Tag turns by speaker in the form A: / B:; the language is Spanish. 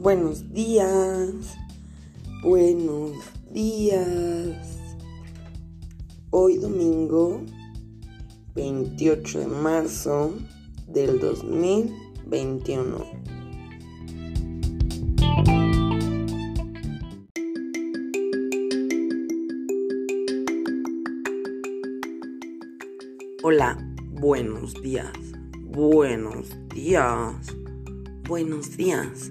A: Buenos días, buenos días. Hoy domingo 28 de marzo del 2021. Hola, buenos días, buenos días, buenos días.